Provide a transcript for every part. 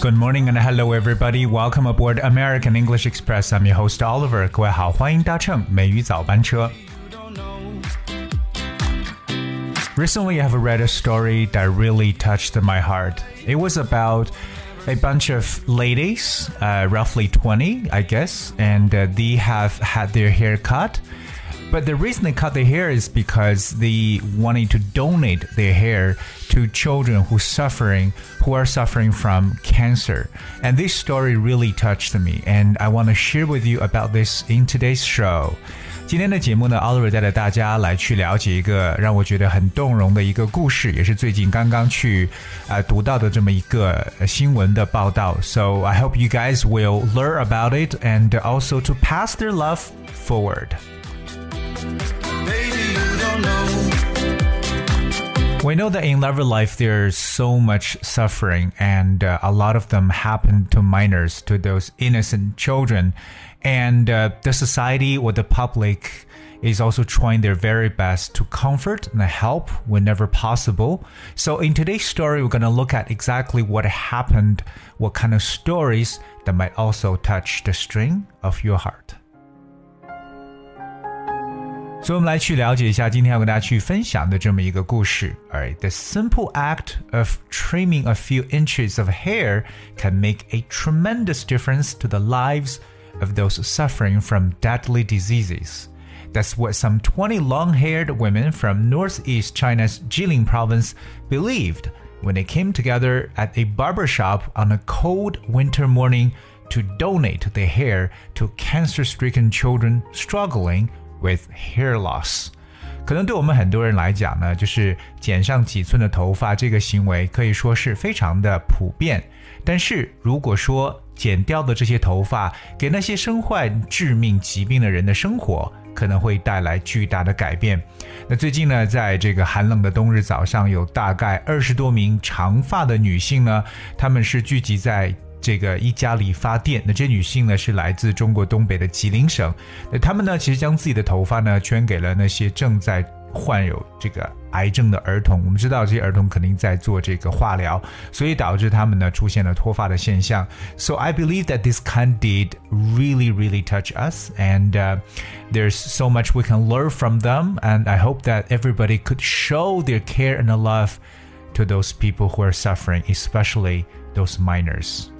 Good morning and hello everybody. Welcome aboard American English Express. I'm your host Oliver. 各位好，欢迎搭乘美语早班车。 Don't know. Recently, I've read a story that really touched my heart. It was about a bunch of ladies, uh, roughly 20, I guess, and uh, they have had their hair cut. But the reason they cut their hair is because they wanted to donate their hair to children who suffering who are suffering from cancer. And this story really touched me, and I want to share with you about this in today's show. 今天的节目呢，Oliver 带着大家来去了解一个让我觉得很动容的一个故事，也是最近刚刚去呃读到的这么一个呃新闻的报道。So I hope you guys will learn about it and also to pass their love forward. We know that in love life there's so much suffering, and uh, a lot of them happen to minors, to those innocent children. And uh, the society or the public is also trying their very best to comfort and help whenever possible. So, in today's story, we're going to look at exactly what happened, what kind of stories that might also touch the string of your heart. 所以，我们来去了解一下今天要跟大家去分享的这么一个故事。Alright, the simple act of trimming a few inches of hair can make a tremendous difference to the lives of those suffering from deadly diseases. That's what some 20 long haired women from northeast China's Jilin province believed when they came together at a barber shop on a cold winter morning to donate their hair to cancer stricken children struggling with hair loss. 可能对我们很多人来讲呢，就是剪上几寸的头发这个行为可以说是非常的普遍。但是如果说剪掉的这些头发给那些身患致命疾病的人的生活，可能会带来巨大的改变。那最近呢，在这个寒冷的冬日早上，有大概二十多名长发的女性呢，她们是聚集在。这个一家理发店，那这些女性呢是来自中国东北的吉林省，那她们呢其实将自己的头发呢捐给了那些正在患有这个癌症的儿童。我们知道这些儿童肯定在做这个化疗，所以导致他们呢出现了脱发的现象。So I believe that this kind deed really, really touch us, and uh, there's so much we can learn from them. And I hope that everybody could show their care and love to those people who are suffering, especially those minors.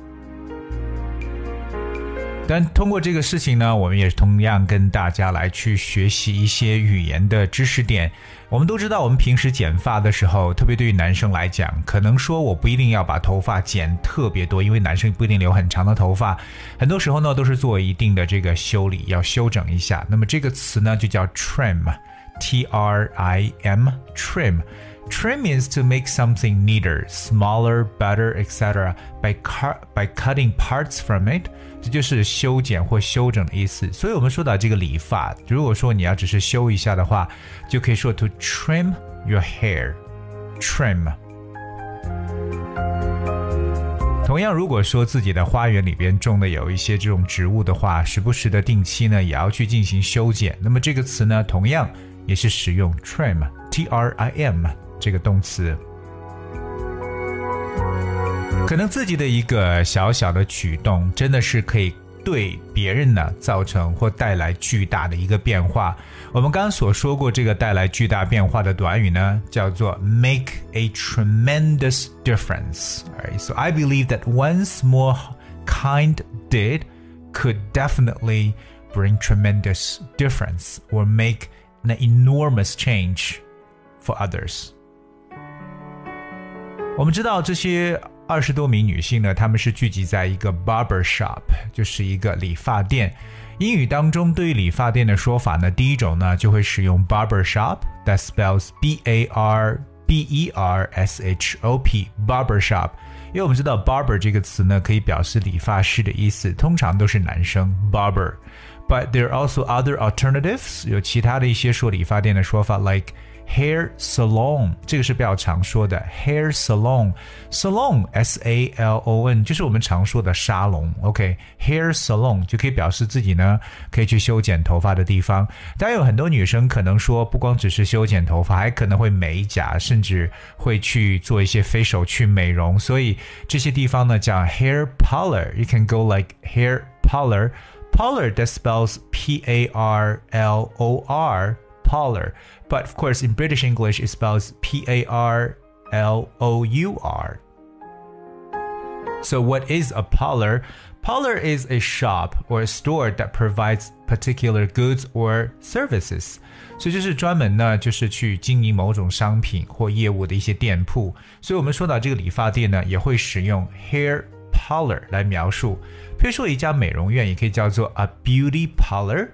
但通过这个事情呢，我们也同样跟大家来去学习一些语言的知识点。我们都知道，我们平时剪发的时候，特别对于男生来讲，可能说我不一定要把头发剪特别多，因为男生不一定留很长的头发，很多时候呢都是做一定的这个修理，要修整一下。那么这个词呢就叫 trim，t r i m，trim。Trim is to make something neater, smaller, better, etc. by cut by cutting parts from it，这就是修剪或修整的意思。所以我们说到这个理发，如果说你要只是修一下的话，就可以说 to trim your hair。trim。同样，如果说自己的花园里边种的有一些这种植物的话，时不时的定期呢也要去进行修剪。那么这个词呢，同样也是使用 trim，t r i m。 这个动词，可能自己的一个小小的举动，真的是可以对别人呢造成或带来巨大的一个变化。我们刚刚所说过，这个带来巨大变化的短语呢，叫做 make a tremendous difference。So I believe that one small kind deed could definitely bring tremendous difference or make an enormous change for others. 我们知道这些二十多名女性呢，她们是聚集在一个 barber shop，就是一个理发店。英语当中对于理发店的说法呢，第一种呢就会使用 barber shop，that spells B A R B E R S H O P，barber shop。因为我们知道 barber 这个词呢，可以表示理发师的意思，通常都是男生 barber。But there are also other alternatives，有其他的一些说理发店的说法，like hair salon，这个是比较常说的 hair salon，salon s a l o n 就是我们常说的沙龙，OK，hair salon 就可以表示自己呢可以去修剪头发的地方。当然有很多女生可能说，不光只是修剪头发，还可能会美甲，甚至会去做一些 facial 去美容，所以这些地方呢叫 hair parlor。You can go like hair parlor。Parlor that spells P A R L O R, parlor. But of course, in British English, it spells P A R L O U R. So, what is a parlor? Parlor is a shop or a store that provides particular goods or services. 所以就是专门呢，就是去经营某种商品或业务的一些店铺。所以我们说到这个理发店呢，也会使用 hair parlor 来描述。比如说一家美容院也可以叫做 a beauty parlor。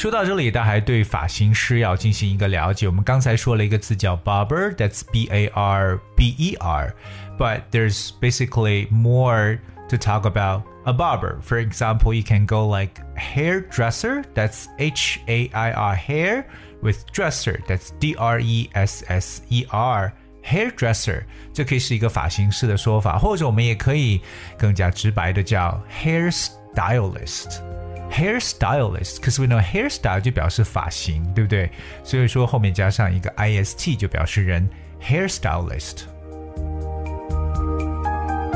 说到这里，大家还对发型师要进行一个了解。我们刚才说了一个词叫 barber，that's B A R B E R，but there's basically more to talk about a barber. For example, you can go like hairdresser, that's H A I R hair, with dresser, that's D R E S S E R hairdresser 这可以是一个发型师的说法，或者我们也可以更加直白的叫 Hairstylist，cause we know hairstyle 就表示发型，对不对？所以说后面加上一个 ist 就表示人 hairstylist。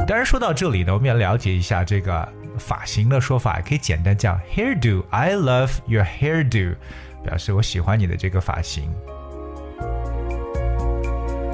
当然说到这里呢，我们要了解一下这个发型的说法，可以简单叫 hairdo。I love your hairdo，表示我喜欢你的这个发型。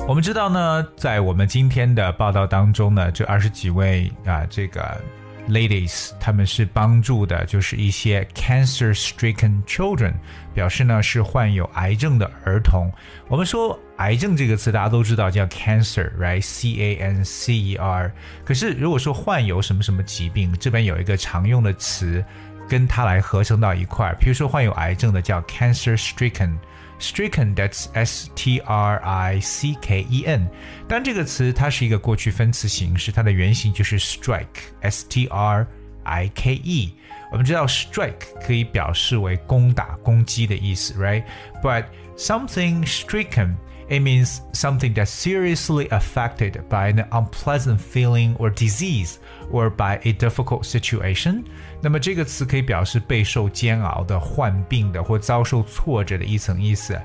我们知道呢，在我们今天的报道当中呢，这二十几位啊，这个 ladies，他们是帮助的，就是一些 cancer-stricken children，表示呢是患有癌症的儿童。我们说癌症这个词，大家都知道叫 cancer，right？C A N C E R。可是如果说患有什么什么疾病，这边有一个常用的词，跟它来合成到一块儿，比如说患有癌症的叫 cancer-stricken。stricken that's S T R I C K E N，但这个词它是一个过去分词形式，它的原型就是 strike S T R I K E。我们知道 strike 可以表示为攻打、攻击的意思，right？But something stricken it means something that's seriously affected by an unpleasant feeling or disease or by a difficult situation。那么这个词可以表示备受煎熬的、患病的或遭受挫折的一层意思。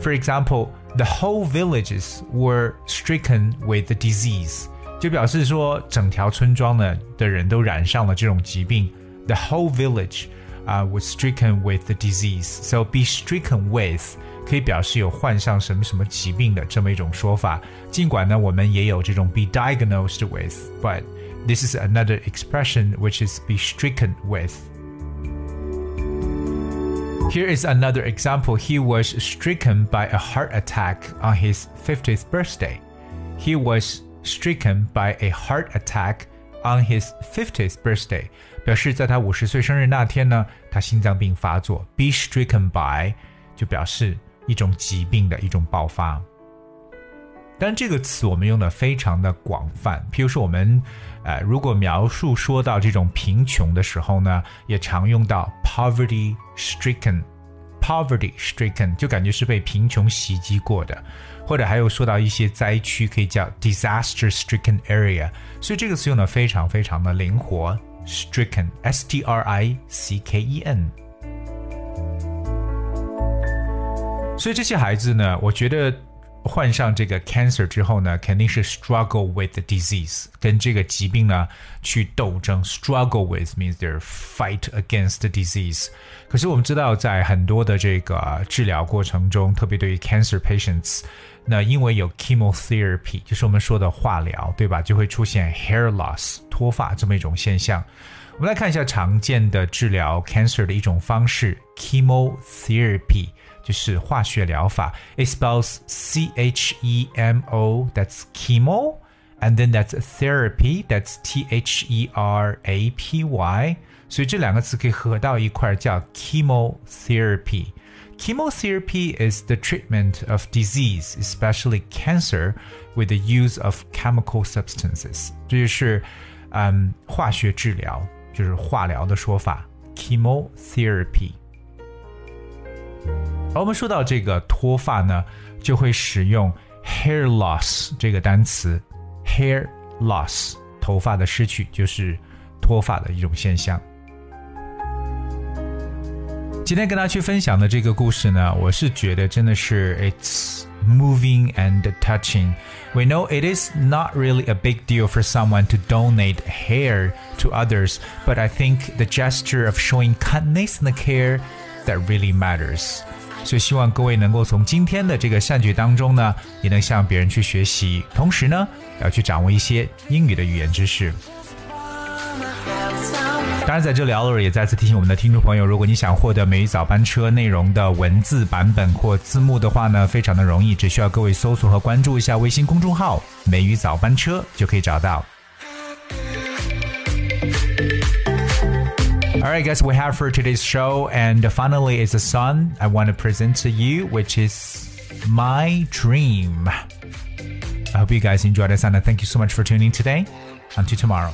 For example, the whole villages were stricken with the disease，就表示说整条村庄呢的人都染上了这种疾病。The whole village 啊、uh, was stricken with the disease. So be stricken with 可以表示有患上什么什么疾病的这么一种说法。尽管呢，我们也有这种 be diagnosed with，but this is another expression which is be stricken with. Here is another example. He was stricken by a heart attack on his 50th birthday. He was stricken by a heart attack on his 50th birthday. 表示在他五十岁生日那天呢，他心脏病发作。Be stricken by 就表示一种疾病的一种爆发。但这个词我们用的非常的广泛，譬如说我们，呃，如果描述说到这种贫穷的时候呢，也常用到 poverty stricken，poverty stricken 就感觉是被贫穷袭击过的，或者还有说到一些灾区可以叫 disaster stricken area，所以这个词用的非常非常的灵活，stricken，s t r i c k e n。所以这些孩子呢，我觉得患上这个 cancer 之后呢，肯定是 struggle with the disease，跟这个疾病呢去斗争。struggle with means they're fight against the disease。可是我们知道，在很多的这个治疗过程中，特别对于 cancer patients，那因为有 chemotherapy，就是我们说的化疗，对吧？就会出现 hair loss 脱发这么一种现象。我们来看一下常见的治疗 cancer 的一种方式，chemotherapy。就是化学疗法。It spells C H E M O. That's chemo. And then that's therapy. That's T H E R A P Y. 所以这两个词可以合到一块叫 chemotherapy. Chemotherapy is the treatment of disease, especially cancer, with the use of chemical substances. 这就是嗯化学治疗，就是化疗的说法。Chemotherapy。 而我们说到这个脱发呢，就会使用 hair loss 这个单词，hair loss 头发的失去就是脱发的一种现象。今天跟大家去分享的这个故事呢，我是觉得真的是 it's moving and touching. We know it is not really a big deal for someone to donate hair to others, but I think the gesture of showing kindness and care that really matters. 所以希望各位能够从今天的这个善举当中呢，也能向别人去学习，同时呢，要去掌握一些英语的语言知识。当然，在这里，Oliver 也再次提醒我们的听众朋友，如果你想获得美语早班车内容的文字版本或字幕的话呢，非常的容易，只需要各位搜索和关注一下微信公众号“美语早班车”就可以找到。All right, guys, we have for today's show, and finally, it's a song I want to present to you, which is My Dream. I hope you guys enjoyed this, and I thank you so much for tuning today. Until tomorrow.